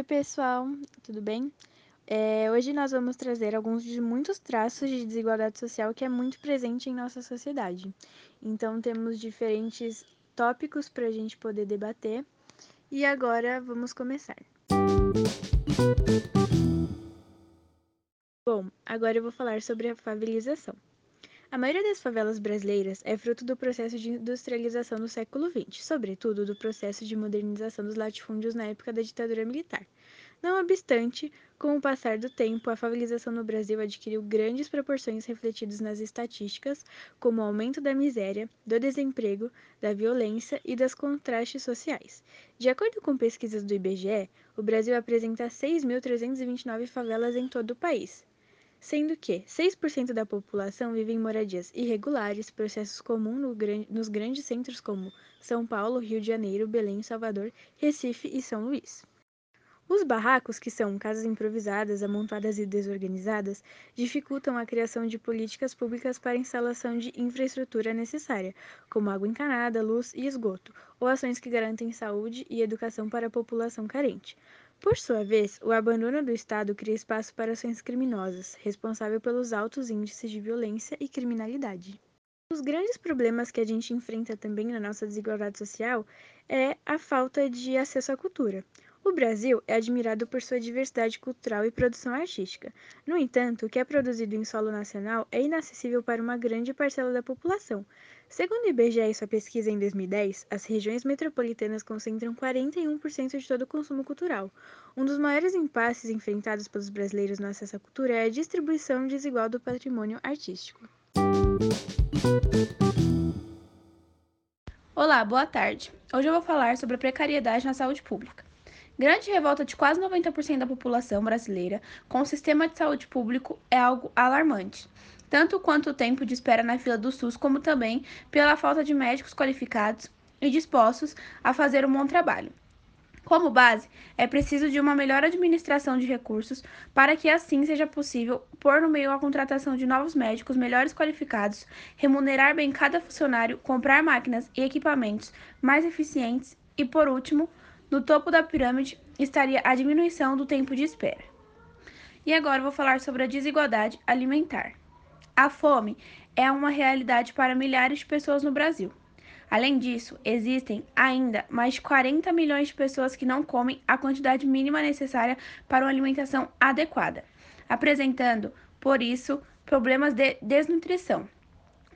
Oi, pessoal, tudo bem? É, hoje nós vamos trazer alguns de muitos traços de desigualdade social que é muito presente em nossa sociedade. Então, temos diferentes tópicos para a gente poder debater. E agora vamos começar. Bom, agora eu vou falar sobre a favelização. A maioria das favelas brasileiras é fruto do processo de industrialização do século XX, sobretudo do processo de modernização dos latifúndios na época da ditadura militar. Não obstante, com o passar do tempo, a favelização no Brasil adquiriu grandes proporções refletidas nas estatísticas, como o aumento da miséria, do desemprego, da violência e dos contrastes sociais. De acordo com pesquisas do IBGE, o Brasil apresenta 6.329 favelas em todo o país, sendo que 6% da população vive em moradias irregulares, processos comuns no nos grandes centros como São Paulo, Rio de Janeiro, Belém, Salvador, Recife e São Luís. Os barracos, que são casas improvisadas, amontoadas e desorganizadas, dificultam a criação de políticas públicas para instalação de infraestrutura necessária, como água encanada, luz e esgoto, ou ações que garantem saúde e educação para a população carente. Por sua vez, o abandono do Estado cria espaço para ações criminosas, responsável pelos altos índices de violência e criminalidade. Um dos grandes problemas que a gente enfrenta também na nossa desigualdade social é a falta de acesso à cultura. O Brasil é admirado por sua diversidade cultural e produção artística. No entanto, o que é produzido em solo nacional é inacessível para uma grande parcela da população. Segundo o IBGE e sua pesquisa em 2010, as regiões metropolitanas concentram 41% de todo o consumo cultural. Um dos maiores impasses enfrentados pelos brasileiros no acesso à cultura é a distribuição desigual do patrimônio artístico. Olá, boa tarde. Hoje eu vou falar sobre a precariedade na saúde pública. Grande revolta de quase 90% da população brasileira com o sistema de saúde público é algo alarmante, tanto quanto o tempo de espera na fila do SUS, como também pela falta de médicos qualificados e dispostos a fazer um bom trabalho. Como base, é preciso de uma melhor administração de recursos para que assim seja possível pôr no meio a contratação de novos médicos melhores qualificados, remunerar bem cada funcionário, comprar máquinas e equipamentos mais eficientes e, por último, no topo da pirâmide estaria a diminuição do tempo de espera. E agora vou falar sobre a desigualdade alimentar. A fome é uma realidade para milhares de pessoas no Brasil. Além disso, existem ainda mais de 40 milhões de pessoas que não comem a quantidade mínima necessária para uma alimentação adequada, apresentando, por isso, problemas de desnutrição.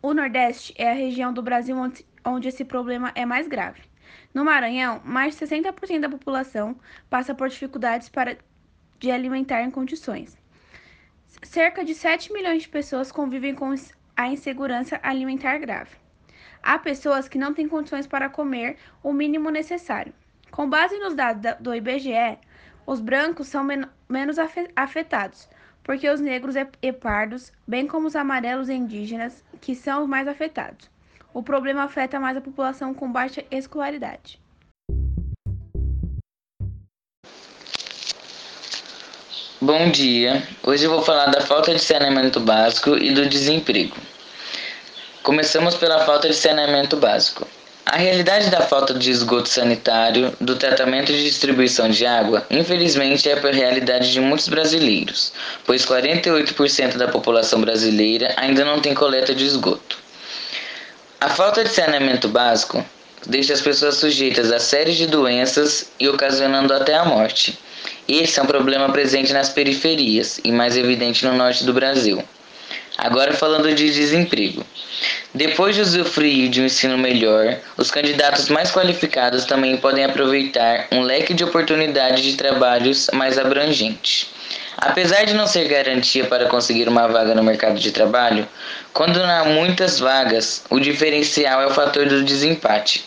O Nordeste é a região do Brasil onde, esse problema é mais grave. No Maranhão, mais de 60% da população passa por dificuldades para de alimentar em condições. Cerca de 7 milhões de pessoas convivem com a insegurança alimentar grave. Há pessoas que não têm condições para comer o mínimo necessário. Com base nos dados do IBGE, os brancos são men menos afetados, porque os negros e pardos, bem como os amarelos e indígenas, que são os mais afetados. O problema afeta mais a população com baixa escolaridade. Bom dia. Hoje eu vou falar da falta de saneamento básico e do desemprego. Começamos pela falta de saneamento básico. A realidade da falta de esgoto sanitário, do tratamento e distribuição de água, infelizmente é a realidade de muitos brasileiros, pois 48% da população brasileira ainda não tem coleta de esgoto. A falta de saneamento básico deixa as pessoas sujeitas a séries de doenças e ocasionando até a morte. Esse é um problema presente nas periferias e mais evidente no norte do Brasil. Agora falando de desemprego. Depois de usufruir de um ensino melhor, os candidatos mais qualificados também podem aproveitar um leque de oportunidades de trabalhos mais abrangente. Apesar de não ser garantia para conseguir uma vaga no mercado de trabalho, quando não há muitas vagas, o diferencial é o fator do desempate.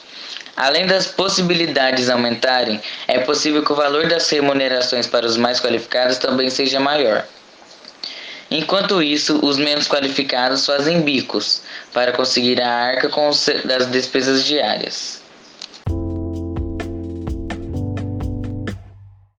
Além das possibilidades aumentarem, é possível que o valor das remunerações para os mais qualificados também seja maior. Enquanto isso, os menos qualificados fazem bicos para conseguir a arca com das despesas diárias.